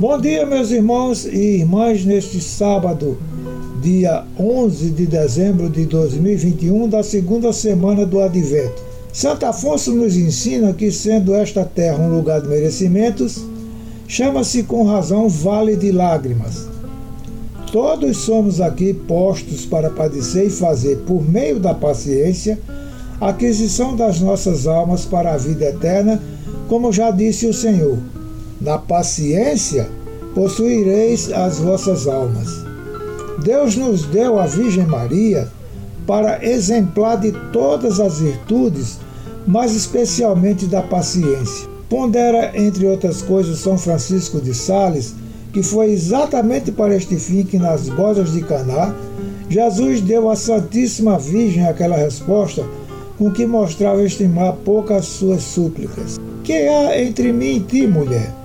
Bom dia, meus irmãos e irmãs, neste sábado, dia 11 de dezembro de 2021, da segunda semana do Advento. Santo Afonso nos ensina que, sendo esta terra um lugar de merecimentos, chama-se com razão Vale de Lágrimas. Todos somos aqui postos para padecer e fazer, por meio da paciência, a aquisição das nossas almas para a vida eterna, como já disse o Senhor. Na paciência possuireis as vossas almas. Deus nos deu a Virgem Maria para exemplar de todas as virtudes, mas especialmente da paciência. Pondera, entre outras coisas, São Francisco de Sales, que foi exatamente para este fim que nas bodas de Caná, Jesus deu à Santíssima Virgem aquela resposta com que mostrava estimar poucas suas súplicas. Que há entre mim e ti, mulher?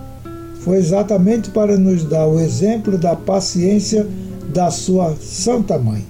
foi exatamente para nos dar o exemplo da paciência da sua Santa Mãe.